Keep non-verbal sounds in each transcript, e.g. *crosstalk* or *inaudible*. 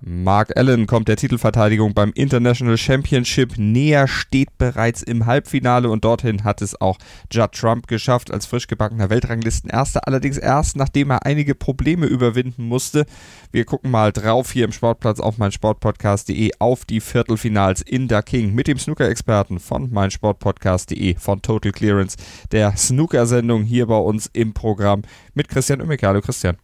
Mark Allen kommt der Titelverteidigung beim International Championship näher, steht bereits im Halbfinale und dorthin hat es auch Judd Trump geschafft als frisch gebackener Weltranglistenerster, allerdings erst nachdem er einige Probleme überwinden musste. Wir gucken mal drauf hier im Sportplatz auf meinsportpodcast.de auf die Viertelfinals in der King mit dem Snooker-Experten von meinsportpodcast.de von Total Clearance, der Snooker-Sendung hier bei uns im Programm mit Christian Ummeke. Hallo Christian.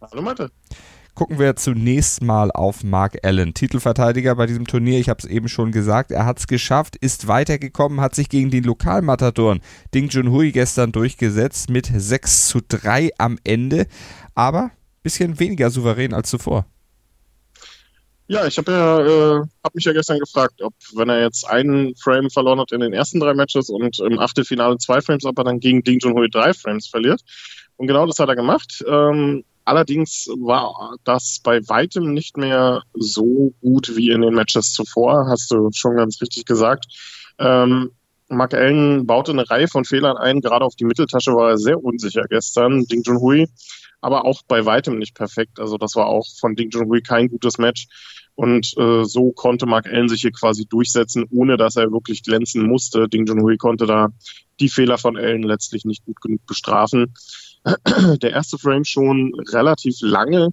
Hallo Mathe gucken wir zunächst mal auf Mark Allen, Titelverteidiger bei diesem Turnier. Ich habe es eben schon gesagt, er hat es geschafft, ist weitergekommen, hat sich gegen den Lokalmatadoren Ding Junhui gestern durchgesetzt mit 6 zu 3 am Ende, aber bisschen weniger souverän als zuvor. Ja, ich habe ja, äh, hab mich ja gestern gefragt, ob wenn er jetzt einen Frame verloren hat in den ersten drei Matches und im Achtelfinale zwei Frames, ob er dann gegen Ding Junhui drei Frames verliert. Und genau das hat er gemacht. Ähm, Allerdings war das bei weitem nicht mehr so gut wie in den Matches zuvor, hast du schon ganz richtig gesagt. Ähm, Mark Allen baute eine Reihe von Fehlern ein, gerade auf die Mitteltasche war er sehr unsicher gestern, Ding Junhui, aber auch bei weitem nicht perfekt. Also das war auch von Ding Junhui kein gutes Match. Und äh, so konnte Mark Allen sich hier quasi durchsetzen, ohne dass er wirklich glänzen musste. Ding Junhui konnte da die Fehler von Allen letztlich nicht gut genug bestrafen. *clears throat* der erste Frame schon relativ lange.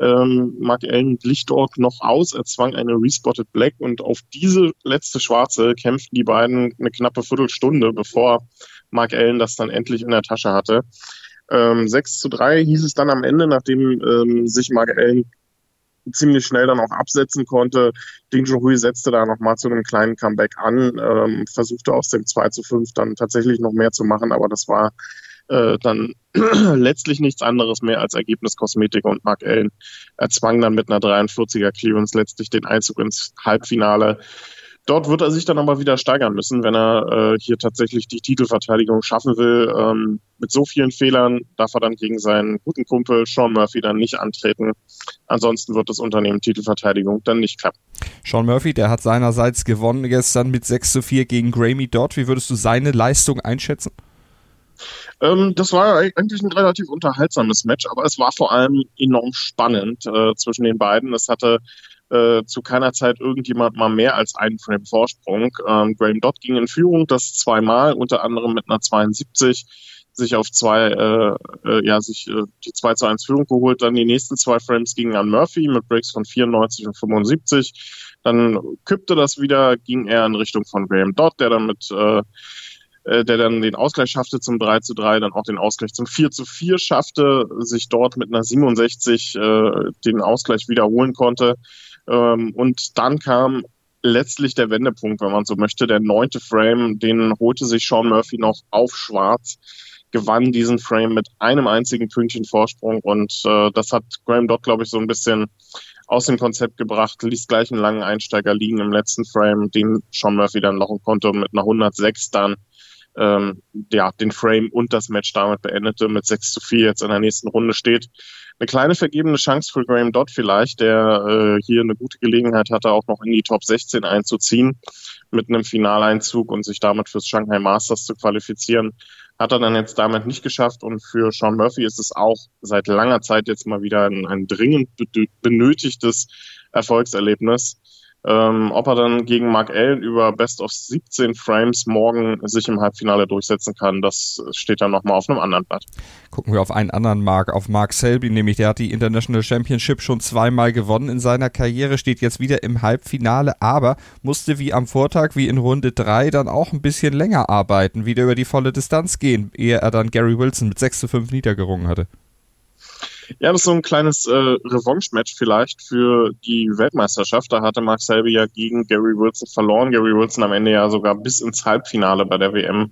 Ähm, Mark Allen glich dort noch aus, er zwang eine Respotted Black und auf diese letzte Schwarze kämpften die beiden eine knappe Viertelstunde, bevor Mark Allen das dann endlich in der Tasche hatte. Ähm, 6 zu 3 hieß es dann am Ende, nachdem ähm, sich Mark Allen ziemlich schnell dann auch absetzen konnte. Ding Junhui setzte da nochmal zu einem kleinen Comeback an, ähm, versuchte aus dem 2 zu 5 dann tatsächlich noch mehr zu machen, aber das war äh, dann *clears throat* letztlich nichts anderes mehr als Ergebniskosmetik und Mark Allen erzwang dann mit einer 43er Clearance letztlich den Einzug ins Halbfinale. Dort wird er sich dann aber wieder steigern müssen, wenn er äh, hier tatsächlich die Titelverteidigung schaffen will. Ähm, mit so vielen Fehlern darf er dann gegen seinen guten Kumpel Sean Murphy dann nicht antreten. Ansonsten wird das Unternehmen Titelverteidigung dann nicht klappen. Sean Murphy, der hat seinerseits gewonnen gestern mit 6 zu 4 gegen Grammy Dodd. Wie würdest du seine Leistung einschätzen? Ähm, das war eigentlich ein relativ unterhaltsames Match, aber es war vor allem enorm spannend äh, zwischen den beiden. Es hatte äh, zu keiner Zeit irgendjemand mal mehr als einen Frame Vorsprung. Ähm, Graham Dodd ging in Führung, das zweimal, unter anderem mit einer 72 sich auf zwei, äh, äh, ja, sich äh, die 2 zu 1 Führung geholt. Dann die nächsten zwei Frames gingen an Murphy mit Breaks von 94 und 75. Dann kippte das wieder, ging er in Richtung von Graham Dodd, der dann mit äh, der dann den Ausgleich schaffte zum 3 zu 3, dann auch den Ausgleich zum 4 zu 4 schaffte, sich dort mit einer 67 äh, den Ausgleich wiederholen konnte. Ähm, und dann kam letztlich der Wendepunkt, wenn man so möchte, der neunte Frame, den holte sich Sean Murphy noch auf schwarz, gewann diesen Frame mit einem einzigen Pünktchen Vorsprung. Und äh, das hat Graham Dodd, glaube ich, so ein bisschen aus dem Konzept gebracht, ließ gleich einen langen Einsteiger liegen im letzten Frame, den Sean Murphy dann lochen konnte und mit einer 106 dann ähm, ja, den Frame und das Match damit beendete, mit 6 zu 4 jetzt in der nächsten Runde steht. Eine kleine vergebene Chance für Graham Dodd vielleicht, der äh, hier eine gute Gelegenheit hatte, auch noch in die Top 16 einzuziehen mit einem Finaleinzug und sich damit fürs Shanghai Masters zu qualifizieren. Hat er dann jetzt damit nicht geschafft und für Sean Murphy ist es auch seit langer Zeit jetzt mal wieder ein, ein dringend benötigtes Erfolgserlebnis. Ähm, ob er dann gegen Mark Allen über Best of 17 Frames morgen sich im Halbfinale durchsetzen kann, das steht dann nochmal auf einem anderen Blatt. Gucken wir auf einen anderen Mark, auf Mark Selby, nämlich der hat die International Championship schon zweimal gewonnen in seiner Karriere, steht jetzt wieder im Halbfinale, aber musste wie am Vortag, wie in Runde 3, dann auch ein bisschen länger arbeiten, wieder über die volle Distanz gehen, ehe er dann Gary Wilson mit 6 zu 5 niedergerungen hatte. Ja, das ist so ein kleines äh, Revanche-Match vielleicht für die Weltmeisterschaft. Da hatte Mark Selby ja gegen Gary Wilson verloren. Gary Wilson am Ende ja sogar bis ins Halbfinale bei der WM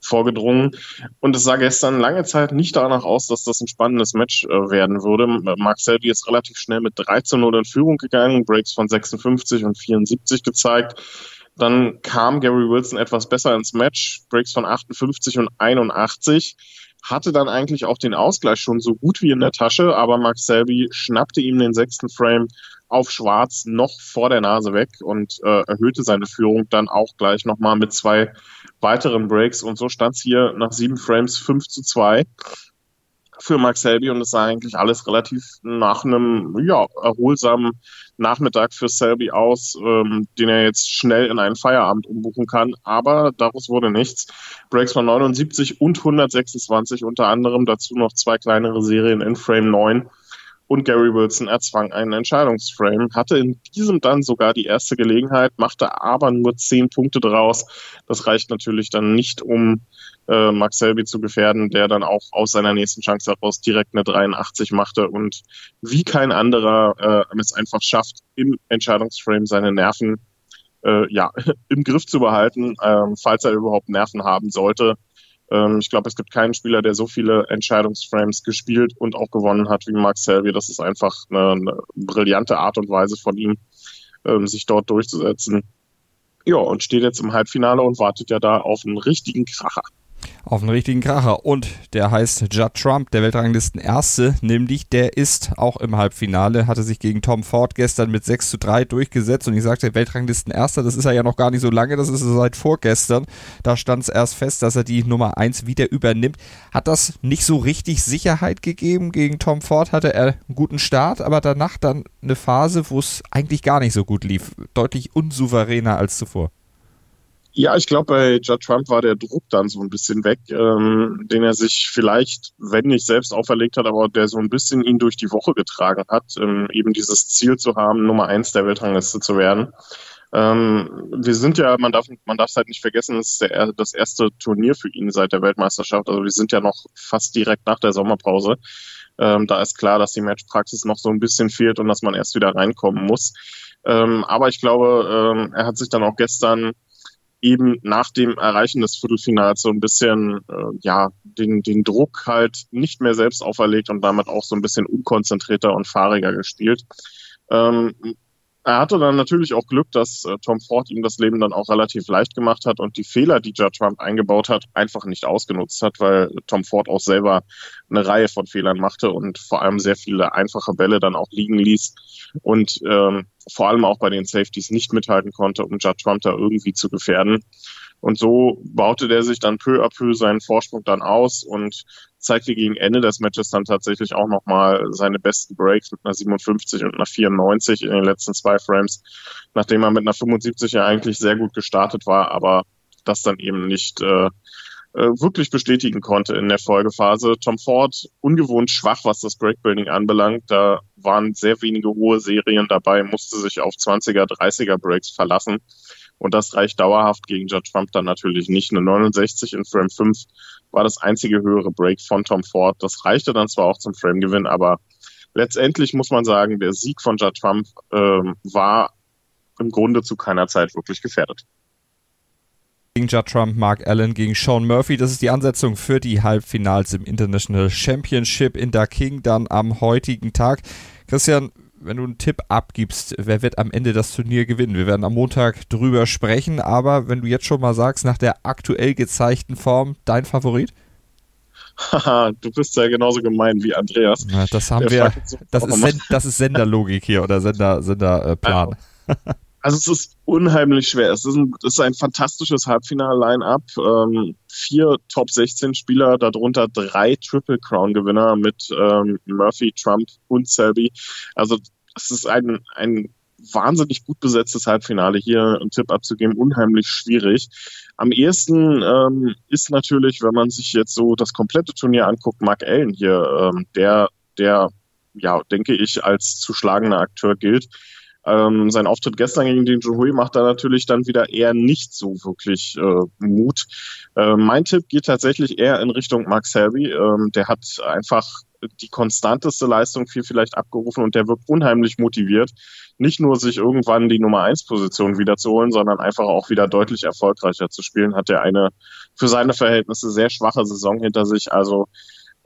vorgedrungen. Und es sah gestern lange Zeit nicht danach aus, dass das ein spannendes Match äh, werden würde. Mark Selby ist relativ schnell mit 13 0 in Führung gegangen, Breaks von 56 und 74 gezeigt. Dann kam Gary Wilson etwas besser ins Match, Breaks von 58 und 81 hatte dann eigentlich auch den Ausgleich schon so gut wie in der Tasche, aber Max Selby schnappte ihm den sechsten Frame auf Schwarz noch vor der Nase weg und äh, erhöhte seine Führung dann auch gleich nochmal mit zwei weiteren Breaks. Und so stand es hier nach sieben Frames 5 zu 2 für Max Selby und es sah eigentlich alles relativ nach einem ja, erholsamen Nachmittag für Selby aus, ähm, den er jetzt schnell in einen Feierabend umbuchen kann. Aber daraus wurde nichts. Breaks von 79 und 126 unter anderem, dazu noch zwei kleinere Serien in Frame 9 und Gary Wilson erzwang einen Entscheidungsframe, hatte in diesem dann sogar die erste Gelegenheit, machte aber nur zehn Punkte draus. Das reicht natürlich dann nicht, um äh, Max Selby zu gefährden, der dann auch aus seiner nächsten Chance heraus direkt eine 83 machte und wie kein anderer äh, es einfach schafft, im Entscheidungsframe seine Nerven äh, ja, *laughs* im Griff zu behalten, äh, falls er überhaupt Nerven haben sollte. Ähm, ich glaube, es gibt keinen Spieler, der so viele Entscheidungsframes gespielt und auch gewonnen hat wie Max Selby. Das ist einfach eine, eine brillante Art und Weise von ihm, ähm, sich dort durchzusetzen. Ja, und steht jetzt im Halbfinale und wartet ja da auf einen richtigen Kracher auf einen richtigen Kracher. Und der heißt Judd Trump, der Weltranglisten Erste, nämlich der ist auch im Halbfinale, hatte sich gegen Tom Ford gestern mit 6 zu 3 durchgesetzt. Und ich sagte, Weltranglisten Erster, das ist er ja noch gar nicht so lange, das ist er seit vorgestern. Da stand es erst fest, dass er die Nummer 1 wieder übernimmt. Hat das nicht so richtig Sicherheit gegeben? Gegen Tom Ford hatte er einen guten Start, aber danach dann eine Phase, wo es eigentlich gar nicht so gut lief. Deutlich unsouveräner als zuvor. Ja, ich glaube, bei Judd Trump war der Druck dann so ein bisschen weg, ähm, den er sich vielleicht, wenn nicht selbst auferlegt hat, aber der so ein bisschen ihn durch die Woche getragen hat, ähm, eben dieses Ziel zu haben, Nummer eins der Weltrangliste zu werden. Ähm, wir sind ja, man darf man darf es halt nicht vergessen, es ist der, das erste Turnier für ihn seit der Weltmeisterschaft. Also wir sind ja noch fast direkt nach der Sommerpause. Ähm, da ist klar, dass die Matchpraxis noch so ein bisschen fehlt und dass man erst wieder reinkommen muss. Ähm, aber ich glaube, ähm, er hat sich dann auch gestern eben nach dem Erreichen des Viertelfinals so ein bisschen, äh, ja, den, den Druck halt nicht mehr selbst auferlegt und damit auch so ein bisschen unkonzentrierter und fahriger gespielt. Ähm, er hatte dann natürlich auch Glück, dass äh, Tom Ford ihm das Leben dann auch relativ leicht gemacht hat und die Fehler, die Judd Trump eingebaut hat, einfach nicht ausgenutzt hat, weil Tom Ford auch selber eine Reihe von Fehlern machte und vor allem sehr viele einfache Bälle dann auch liegen ließ und ähm, vor allem auch bei den Safeties nicht mithalten konnte, um Judd Trump da irgendwie zu gefährden. Und so baute der sich dann peu à peu seinen Vorsprung dann aus und zeigte gegen Ende des Matches dann tatsächlich auch nochmal seine besten Breaks mit einer 57 und einer 94 in den letzten zwei Frames, nachdem er mit einer 75 ja eigentlich sehr gut gestartet war, aber das dann eben nicht äh, äh, wirklich bestätigen konnte in der Folgephase. Tom Ford ungewohnt schwach, was das Breakbuilding anbelangt. Da waren sehr wenige hohe Serien dabei, musste sich auf 20er, 30er Breaks verlassen. Und das reicht dauerhaft gegen Judge Trump dann natürlich nicht. Eine 69 in Frame 5 war das einzige höhere Break von Tom Ford. Das reichte dann zwar auch zum Frame-Gewinn, aber letztendlich muss man sagen, der Sieg von Judge Trump ähm, war im Grunde zu keiner Zeit wirklich gefährdet. Gegen Judd Trump, Mark Allen gegen Sean Murphy. Das ist die Ansetzung für die Halbfinals im International Championship in King dann am heutigen Tag. Christian, wenn du einen Tipp abgibst, wer wird am Ende das Turnier gewinnen? Wir werden am Montag drüber sprechen, aber wenn du jetzt schon mal sagst, nach der aktuell gezeigten Form, dein Favorit? Haha, du bist ja genauso gemein wie Andreas. Ja, das haben Der wir, das ist, Send, das ist Senderlogik hier oder Sender, Senderplan. Äh, *laughs* also es ist unheimlich schwer. Es ist ein, es ist ein fantastisches Halbfinal-Line-Up. Ähm, vier Top 16 Spieler, darunter drei Triple Crown-Gewinner mit ähm, Murphy, Trump und Selby. Also es ist ein, ein wahnsinnig gut besetztes Halbfinale hier einen Tipp abzugeben, unheimlich schwierig. Am ehesten ähm, ist natürlich, wenn man sich jetzt so das komplette Turnier anguckt, Mark Allen hier, ähm, der, der, ja, denke ich, als zu schlagender Akteur gilt. Ähm, sein Auftritt gestern gegen den Juhui macht da natürlich dann wieder eher nicht so wirklich äh, Mut. Äh, mein Tipp geht tatsächlich eher in Richtung Max Selby. Ähm, der hat einfach die konstanteste Leistung viel vielleicht abgerufen und der wirkt unheimlich motiviert, nicht nur sich irgendwann die Nummer eins Position wiederzuholen, sondern einfach auch wieder deutlich erfolgreicher zu spielen. Hat er eine für seine Verhältnisse sehr schwache Saison hinter sich. Also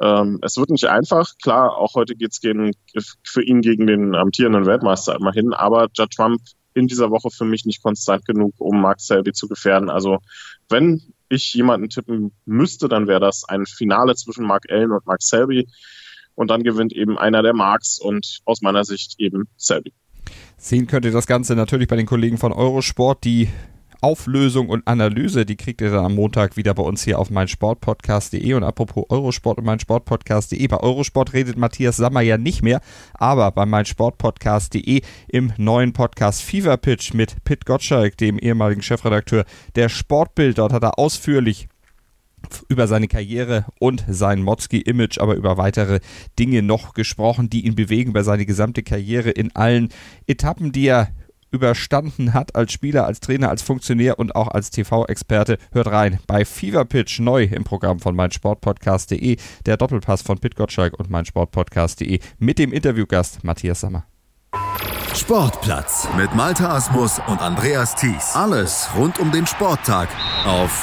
ähm, es wird nicht einfach. Klar, auch heute geht's gegen, für ihn gegen den amtierenden Weltmeister immerhin, aber Judd Trump in dieser Woche für mich nicht konstant genug, um Mark Selby zu gefährden. Also wenn ich jemanden tippen müsste, dann wäre das ein Finale zwischen Mark Allen und Mark Selby. Und dann gewinnt eben einer der Marks und aus meiner Sicht eben Selby. Sehen könnt ihr das Ganze natürlich bei den Kollegen von Eurosport, die Auflösung und Analyse, die kriegt ihr dann am Montag wieder bei uns hier auf meinsportpodcast.de. Und apropos Eurosport und meinsportpodcast.de, bei Eurosport redet Matthias Sammer ja nicht mehr, aber bei meinsportpodcast.de im neuen Podcast Fever Pitch mit Pit Gottschalk, dem ehemaligen Chefredakteur der Sportbild. Dort hat er ausführlich über seine Karriere und sein Motzki-Image, aber über weitere Dinge noch gesprochen, die ihn bewegen über seine gesamte Karriere in allen Etappen, die er überstanden hat als Spieler, als Trainer, als Funktionär und auch als TV-Experte. Hört rein bei Fever Pitch neu im Programm von meinsportpodcast.de, der Doppelpass von Pit Gottschalk und meinsportpodcast.de mit dem Interviewgast Matthias Sammer. Sportplatz mit Malta Asmus und Andreas Thies. Alles rund um den Sporttag auf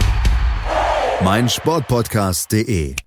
meinsportpodcast.de.